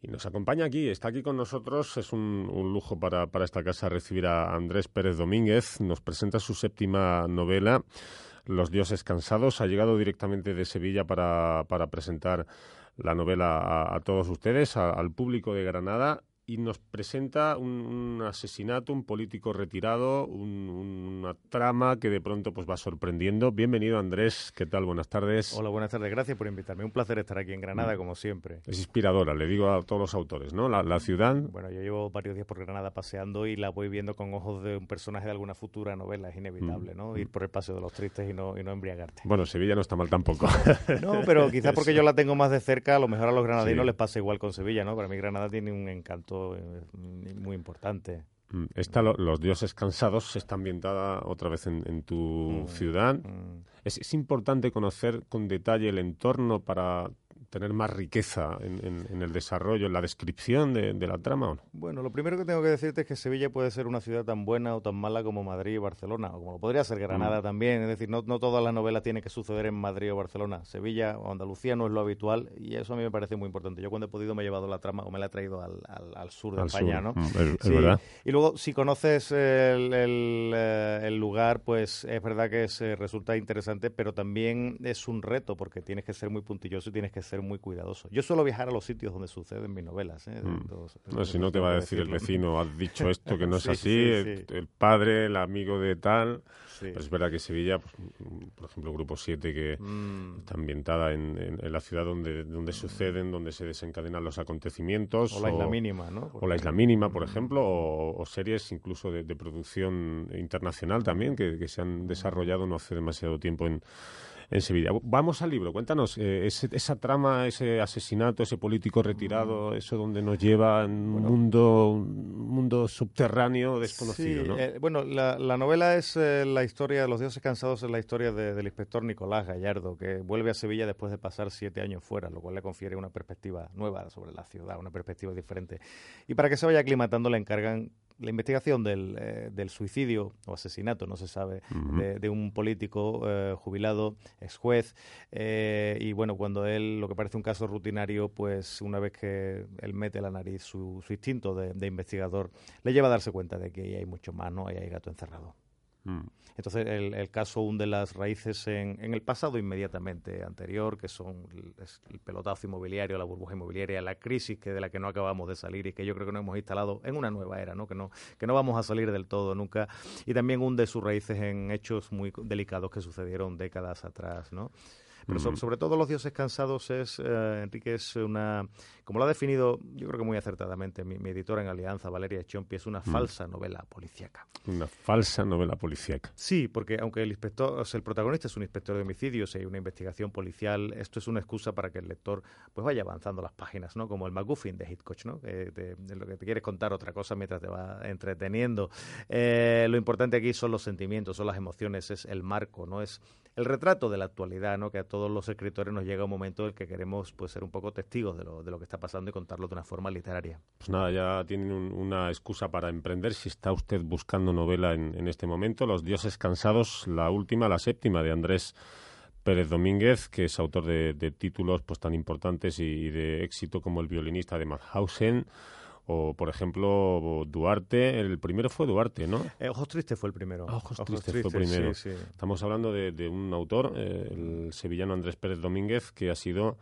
Y nos acompaña aquí, está aquí con nosotros. Es un, lujo para, para, esta casa recibir a Andrés Pérez Domínguez. Nos presenta su séptima novela, Los dioses cansados. Ha llegado directamente de Sevilla para, para presentar la novela a, todos ustedes, al público de Granada y nos presenta un, asesinato, un político retirado, una trama que de pronto pues va sorprendiendo. Bienvenido Andrés, ¿qué tal? Buenas tardes. Hola, buenas tardes, gracias por invitarme. Un placer estar aquí en Granada, mm. como siempre. Es inspiradora, le digo a todos los autores, ¿no? La, ciudad. Bueno, yo llevo varios días por Granada paseando y la voy viendo con ojos de un personaje de alguna futura novela, es inevitable, mm. ¿no? Ir por el paseo de los tristes y no, y no embriagarte. Bueno, Sevilla no está mal tampoco. no, pero quizás porque yo la tengo más de cerca, a lo mejor a los granadinos les pasa igual con Sevilla, ¿no? Para mí Granada tiene un encanto eh, muy importante. Mm, esta, Los dioses cansados está ambientada otra vez en, tu mm, ciudad. Mm. es, importante conocer con detalle el entorno para tener más riqueza en, el desarrollo, en la descripción de, la trama? ¿o no? Bueno, lo primero que tengo que decirte es que Sevilla puede ser una ciudad tan buena o tan mala como Madrid y Barcelona, o como podría ser Granada mm. también. Es decir, no, no todas las novelas tienen que suceder en Madrid o Barcelona. Sevilla o Andalucía no es lo habitual y eso a mí me parece muy importante. Yo cuando he podido me he llevado la trama o me la he traído al, al, sur de España, ¿no? Mm, es, verdad. Y luego, si conoces el, el, eh, el, lugar, pues es verdad que se resulta interesante, pero también es un reto porque tienes que ser muy puntilloso y tienes que ser muy cuidadoso. Yo suelo viajar a los sitios donde suceden mis novelas. ¿eh? Mm. no, si no te va a decir el vecino, has dicho esto que no es así, el, padre, el amigo de tal. es verdad que Sevilla, pues, por ejemplo, Grupo 7, que mm. está ambientada en, la ciudad donde, donde suceden, donde se desencadenan los acontecimientos. O la Isla Mínima, ¿no? o la Isla Mínima, por ejemplo, o, series incluso de, producción internacional también, que, que se han desarrollado no hace demasiado tiempo en en Sevilla. Vamos al libro, cuéntanos eh, esa trama, ese asesinato, ese político retirado, eso donde nos lleva en un mundo, un mundo subterráneo desconocido. Sí, eh, bueno, la, novela es eh, la historia de los dioses cansados, es la historia del inspector Nicolás Gallardo, que vuelve a Sevilla después de pasar siete años fuera, lo cual le confiere una perspectiva nueva sobre la ciudad, una perspectiva diferente. Y para que se vaya aclimatando le encargan la investigación del, eh, del, suicidio o asesinato, no se sabe, de, un político eh, jubilado, ex juez, eh, y bueno, cuando él, lo que parece un caso rutinario, pues una vez que él mete la nariz, su, su instinto de, de, investigador le lleva a darse cuenta de que ahí hay mucho más, ¿no? Ahí hay gato encerrado. Mm. Entonces, el, caso hunde las raíces en, el pasado inmediatamente anterior, que son el, pelotazo inmobiliario, la burbuja inmobiliaria, la crisis que de la que no acabamos de salir y que yo creo que nos hemos instalado en una nueva era, ¿no? Que, no, que no vamos a salir del todo nunca. Y también hunde sus raíces en hechos muy delicados que sucedieron décadas atrás, ¿no? Pero sobre, todo Los dioses cansados es, eh, Enrique, es una, como lo ha definido yo creo que muy acertadamente mi, editora en Alianza, Valeria Chompi, es una falsa novela policíaca. Una falsa novela policíaca. Sí, porque aunque el inspector, el protagonista es un inspector de homicidios y hay una investigación policial, esto es una excusa para que el lector pues vaya avanzando las páginas, ¿no? Como el MacGuffin de Hitchcock, ¿no? de, lo que te quieres contar otra cosa mientras te va entreteniendo. Eh, lo importante aquí son los sentimientos, son las emociones, es el marco, no es el retrato de la actualidad, ¿no? Que a todos los escritores nos llega un momento en el que queremos pues, ser un poco testigos de lo, de lo que está pasando y contarlo de una forma literaria. Pues nada, ya tienen una excusa para emprender si está usted buscando novela en, este momento. Los dioses cansados, la última, la séptima de Andrés Pérez Domínguez, que es autor de, títulos pues tan importantes y, de éxito como El violinista de Mauthausen o, por ejemplo, Duarte, el primero fue Duarte, ¿no? Eh, Ojos Tristes fue el primero. Ah, Ojos, Tristes, fue el primero. Estamos hablando de, un autor, eh, el sevillano Andrés Pérez Domínguez, que ha sido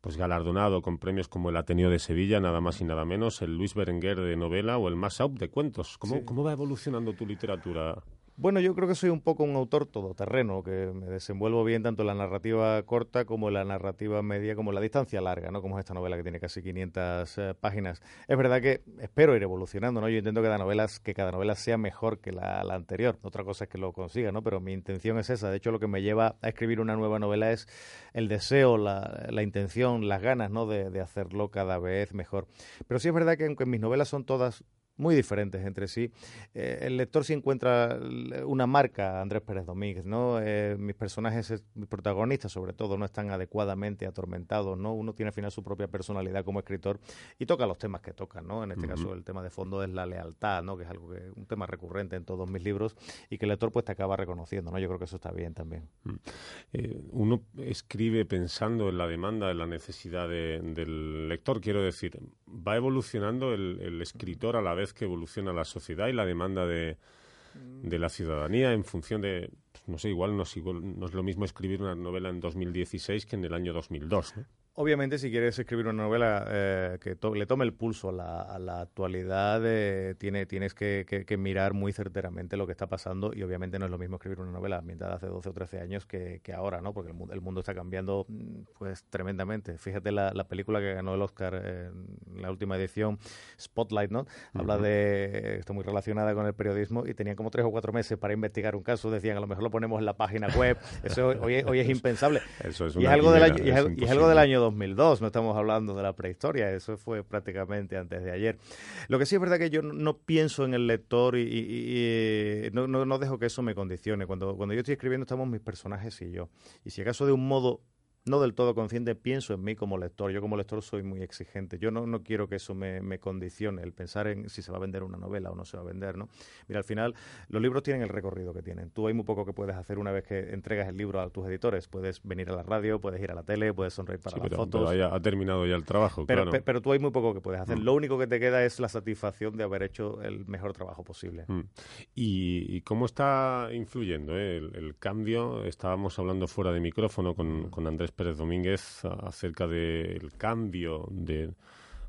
pues galardonado con premios como el Ateneo de Sevilla, nada más y nada menos, el Luis Berenguer de novela o el Massaup de cuentos. ¿Cómo, ¿Cómo va evolucionando tu literatura? Bueno, yo creo que soy un poco un autor todoterreno, que me desenvuelvo bien tanto en la narrativa corta como en la narrativa media, como en la distancia larga, ¿no? Como es esta novela que tiene casi 500 eh, páginas. Es verdad que espero ir evolucionando, ¿no? Yo intento que cada novela, que cada novela sea mejor que la, anterior. Otra cosa es que lo consiga, ¿no? Pero mi intención es esa. De hecho, lo que me lleva a escribir una nueva novela es el deseo, la, la intención, las ganas, ¿no? De, de hacerlo cada vez mejor. Pero sí es verdad que aunque mis novelas son todas muy diferentes entre sí. Eh, el lector sí encuentra una marca, Andrés Pérez Domínguez, ¿no? Eh, mis personajes, mis protagonistas sobre todo, no están adecuadamente atormentados, ¿no? Uno tiene al final su propia personalidad como escritor y toca los temas que toca, ¿no? En este caso el tema de fondo es la lealtad, ¿no? Que es algo que un tema recurrente en todos mis libros y que el lector pues te acaba reconociendo, ¿no? Yo creo que eso está bien también. Mm. Eh, uno escribe pensando en la demanda, en la necesidad del lector, quiero decir, va evolucionando el, escritor a la vez que evoluciona la sociedad y la demanda de, la ciudadanía en función de, pues, no sé, igual no, no, es lo mismo escribir una novela en 2016 que en el año 2002. ¿no? Obviamente, si quieres escribir una novela eh, que le tome el pulso a la, actualidad, eh, tiene, tienes que, mirar muy certeramente lo que está pasando y obviamente no es lo mismo escribir una novela ambientada hace 12 o 13 años que, ahora, ¿no? Porque el, mundo está cambiando mm, pues tremendamente. Fíjate la, película que ganó el Oscar en la última edición, Spotlight, ¿no? Habla de, está muy relacionada con el periodismo y tenían como tres o cuatro meses para investigar un caso. Decían, a lo mejor lo ponemos en la página web. Eso hoy, hoy es impensable. Eso es y, es algo del año, y, es, algo del año 2002, no estamos hablando de la prehistoria, eso fue prácticamente antes de ayer. Lo que sí es verdad que yo no pienso en el lector y, no, no, no, dejo que eso me condicione. Cuando, cuando yo estoy escribiendo estamos mis personajes y yo. Y si acaso de un modo no del todo consciente, pienso en mí como lector. Yo como lector soy muy exigente. Yo no, no quiero que eso me, me, condicione, el pensar en si se va a vender una novela o no se va a vender, ¿no? Mira, al final los libros tienen el recorrido que tienen. Tú hay muy poco que puedes hacer una vez que entregas el libro a tus editores. Puedes venir a la radio, puedes ir a la tele, puedes sonreír para las fotos. Pero ha terminado ya el trabajo, pero, claro. pero tú hay muy poco que puedes hacer. Mm. Lo único que te queda es la satisfacción de haber hecho el mejor trabajo posible. Mm. ¿Y, cómo está influyendo eh, el, cambio? Estábamos hablando fuera de micrófono con, mm. con Andrés Pérez Domínguez acerca del cambio de,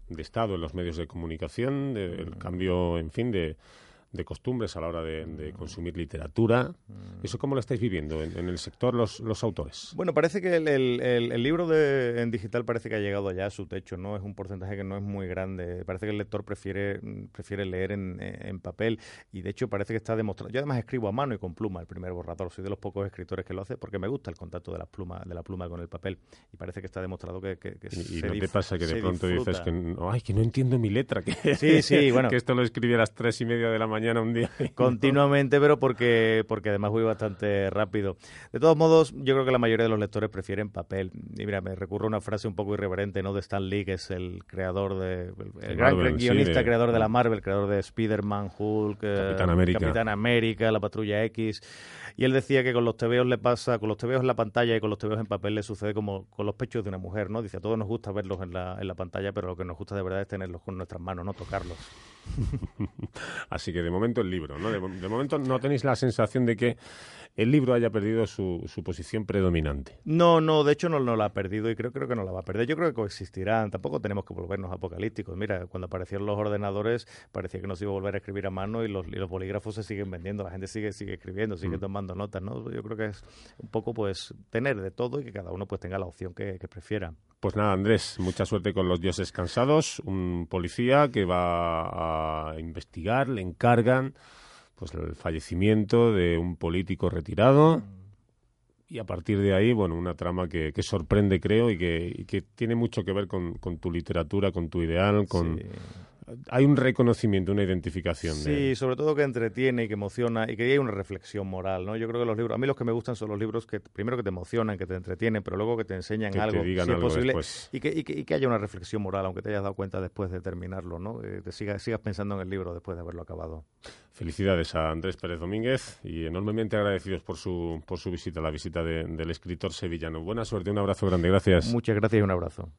de, estado en los medios de comunicación, del cambio, en fin, de, de costumbres a la hora de, consumir literatura. Mm. ¿Eso cómo lo estáis viviendo en, el sector los, los, autores? Bueno, parece que el, el, libro de, en digital parece que ha llegado ya a su techo, ¿no? Es un porcentaje que no es muy grande. Parece que el lector prefiere, prefiere leer en, en papel y de hecho parece que está demostrado. Yo además escribo a mano y con pluma el primer borrador. Soy de los pocos escritores que lo hace porque me gusta el contacto de la pluma, de la pluma con el papel y parece que está demostrado que, que, ¿Y, no te pasa que de pronto dices que, ay, que no entiendo mi letra? Que, sí, sí, bueno. que esto lo escribí a las tres y media de la mañana mañana un día. Continuamente, pero porque, porque además voy bastante rápido. De todos modos, yo creo que la mayoría de los lectores prefieren papel. Y mira, me recurro a una frase un poco irreverente, ¿no? De Stan Lee, que es el creador de... El, gran guionista, creador de la Marvel, creador de Spider-Man, Hulk, eh, Capitán América. Capitán América, La Patrulla X. Y él decía que con los tebeos le pasa, con los tebeos en la pantalla y con los tebeos en papel le sucede como con los pechos de una mujer, ¿no? Dice, a todos nos gusta verlos en la, en la pantalla, pero lo que nos gusta de verdad es tenerlos con nuestras manos, no tocarlos. Así que de momento el libro, ¿no? De, momento no tenéis la sensación de que el libro haya perdido su, su posición predominante. No, no, de hecho no, no, la ha perdido y creo, creo que no la va a perder. Yo creo que coexistirán, tampoco tenemos que volvernos apocalípticos. Mira, cuando aparecieron los ordenadores parecía que nos iba a volver a escribir a mano y los, los bolígrafos se siguen vendiendo, la gente sigue, sigue escribiendo, sigue mm. Tomando notas, ¿no? Yo creo que es un poco pues tener de todo y que cada uno pues tenga la opción que, que prefiera. Pues nada, Andrés, mucha suerte con los dioses cansados, un policía que va a investigar, le encargan pues el fallecimiento de un político retirado y a partir de ahí, bueno, una trama que, que sorprende, creo, y que, que, tiene mucho que ver con, con, tu literatura, con tu ideal, con, hay un reconocimiento, una identificación. Sí, sobre todo que entretiene y que emociona y que hay una reflexión moral, ¿no? Yo creo que los libros, a mí los que me gustan son los libros que primero que te emocionan, que te entretienen, pero luego que te enseñan algo, si es posible, y que, y, que, haya una reflexión moral, aunque te hayas dado cuenta después de terminarlo, ¿no? Eh, te sigas, sigas pensando en el libro después de haberlo acabado. Felicidades a Andrés Pérez Domínguez y enormemente agradecidos por su, por su visita, la visita del escritor sevillano. Buena suerte, un abrazo grande, gracias. Muchas gracias y un abrazo.